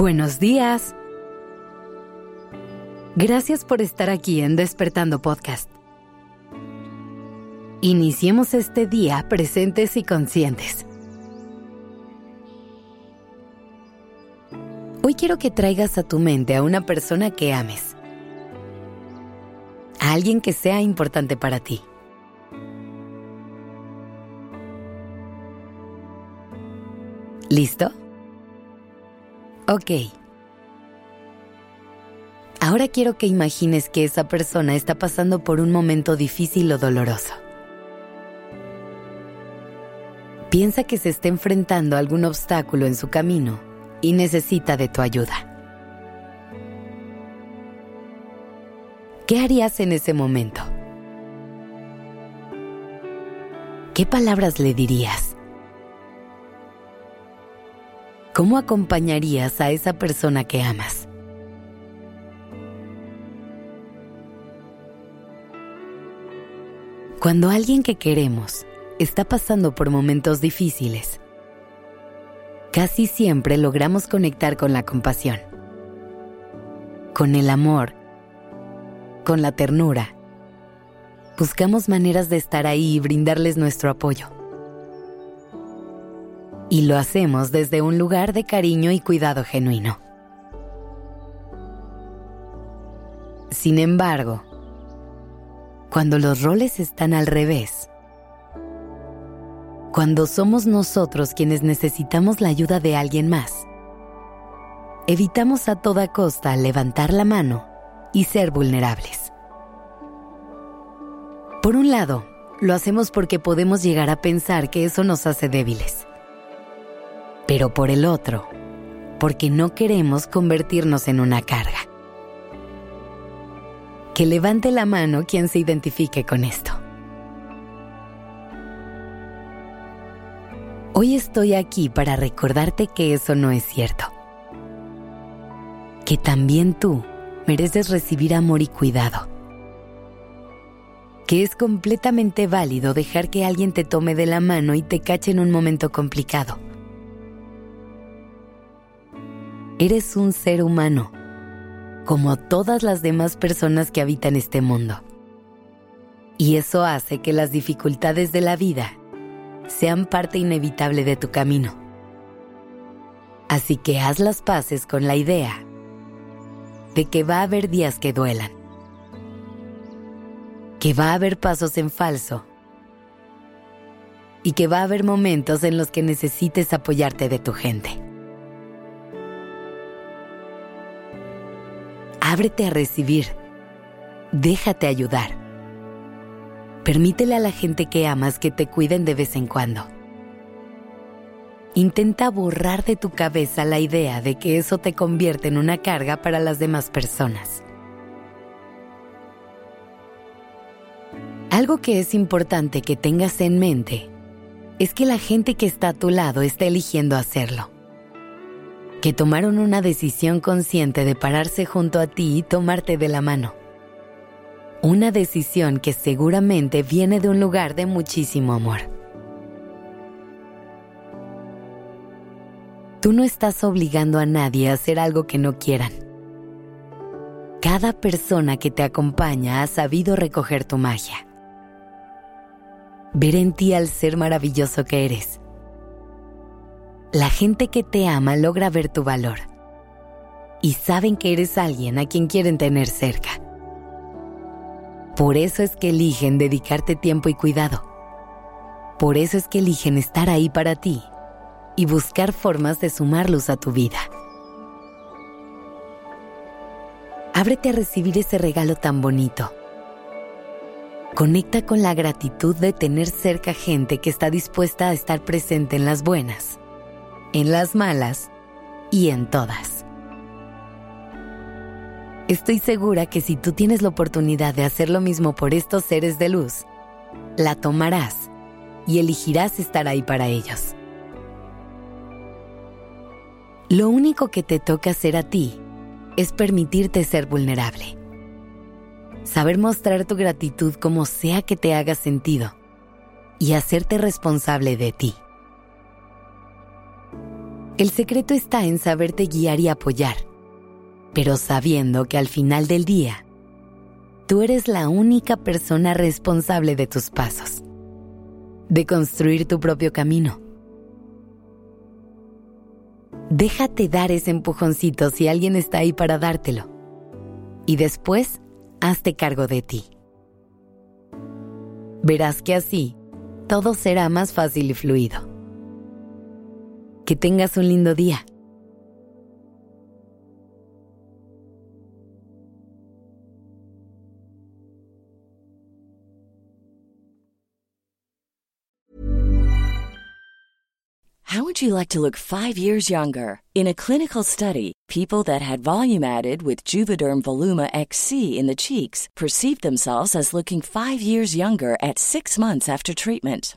Buenos días. Gracias por estar aquí en Despertando Podcast. Iniciemos este día presentes y conscientes. Hoy quiero que traigas a tu mente a una persona que ames. A alguien que sea importante para ti. ¿Listo? Ok. Ahora quiero que imagines que esa persona está pasando por un momento difícil o doloroso. Piensa que se está enfrentando a algún obstáculo en su camino y necesita de tu ayuda. ¿Qué harías en ese momento? ¿Qué palabras le dirías? ¿Cómo acompañarías a esa persona que amas? Cuando alguien que queremos está pasando por momentos difíciles, casi siempre logramos conectar con la compasión, con el amor, con la ternura. Buscamos maneras de estar ahí y brindarles nuestro apoyo y lo hacemos desde un lugar de cariño y cuidado genuino. Sin embargo, cuando los roles están al revés, cuando somos nosotros quienes necesitamos la ayuda de alguien más, evitamos a toda costa levantar la mano y ser vulnerables. Por un lado, lo hacemos porque podemos llegar a pensar que eso nos hace débiles pero por el otro, porque no queremos convertirnos en una carga. Que levante la mano quien se identifique con esto. Hoy estoy aquí para recordarte que eso no es cierto. Que también tú mereces recibir amor y cuidado. Que es completamente válido dejar que alguien te tome de la mano y te cache en un momento complicado Eres un ser humano, como todas las demás personas que habitan este mundo. Y eso hace que las dificultades de la vida sean parte inevitable de tu camino. Así que haz las paces con la idea de que va a haber días que duelan, que va a haber pasos en falso y que va a haber momentos en los que necesites apoyarte de tu gente. Ábrete a recibir. Déjate ayudar. Permítele a la gente que amas que te cuiden de vez en cuando. Intenta borrar de tu cabeza la idea de que eso te convierte en una carga para las demás personas. Algo que es importante que tengas en mente es que la gente que está a tu lado está eligiendo hacerlo que tomaron una decisión consciente de pararse junto a ti y tomarte de la mano. Una decisión que seguramente viene de un lugar de muchísimo amor. Tú no estás obligando a nadie a hacer algo que no quieran. Cada persona que te acompaña ha sabido recoger tu magia. Ver en ti al ser maravilloso que eres la gente que te ama logra ver tu valor y saben que eres alguien a quien quieren tener cerca. Por eso es que eligen dedicarte tiempo y cuidado. Por eso es que eligen estar ahí para ti y buscar formas de sumar luz a tu vida. Ábrete a recibir ese regalo tan bonito. Conecta con la gratitud de tener cerca gente que está dispuesta a estar presente en las buenas en las malas y en todas. Estoy segura que si tú tienes la oportunidad de hacer lo mismo por estos seres de luz, la tomarás y elegirás estar ahí para ellos. Lo único que te toca hacer a ti es permitirte ser vulnerable. Saber mostrar tu gratitud como sea que te haga sentido y hacerte responsable de ti. El secreto está en saberte guiar y apoyar, pero sabiendo que al final del día, tú eres la única persona responsable de tus pasos, de construir tu propio camino. Déjate dar ese empujoncito si alguien está ahí para dártelo. Y después, hazte cargo de ti. Verás que así, todo será más fácil y fluido. Que tengas un lindo día. How would you like to look five years younger? In a clinical study, people that had volume added with Juvederm Voluma XC in the cheeks perceived themselves as looking five years younger at six months after treatment.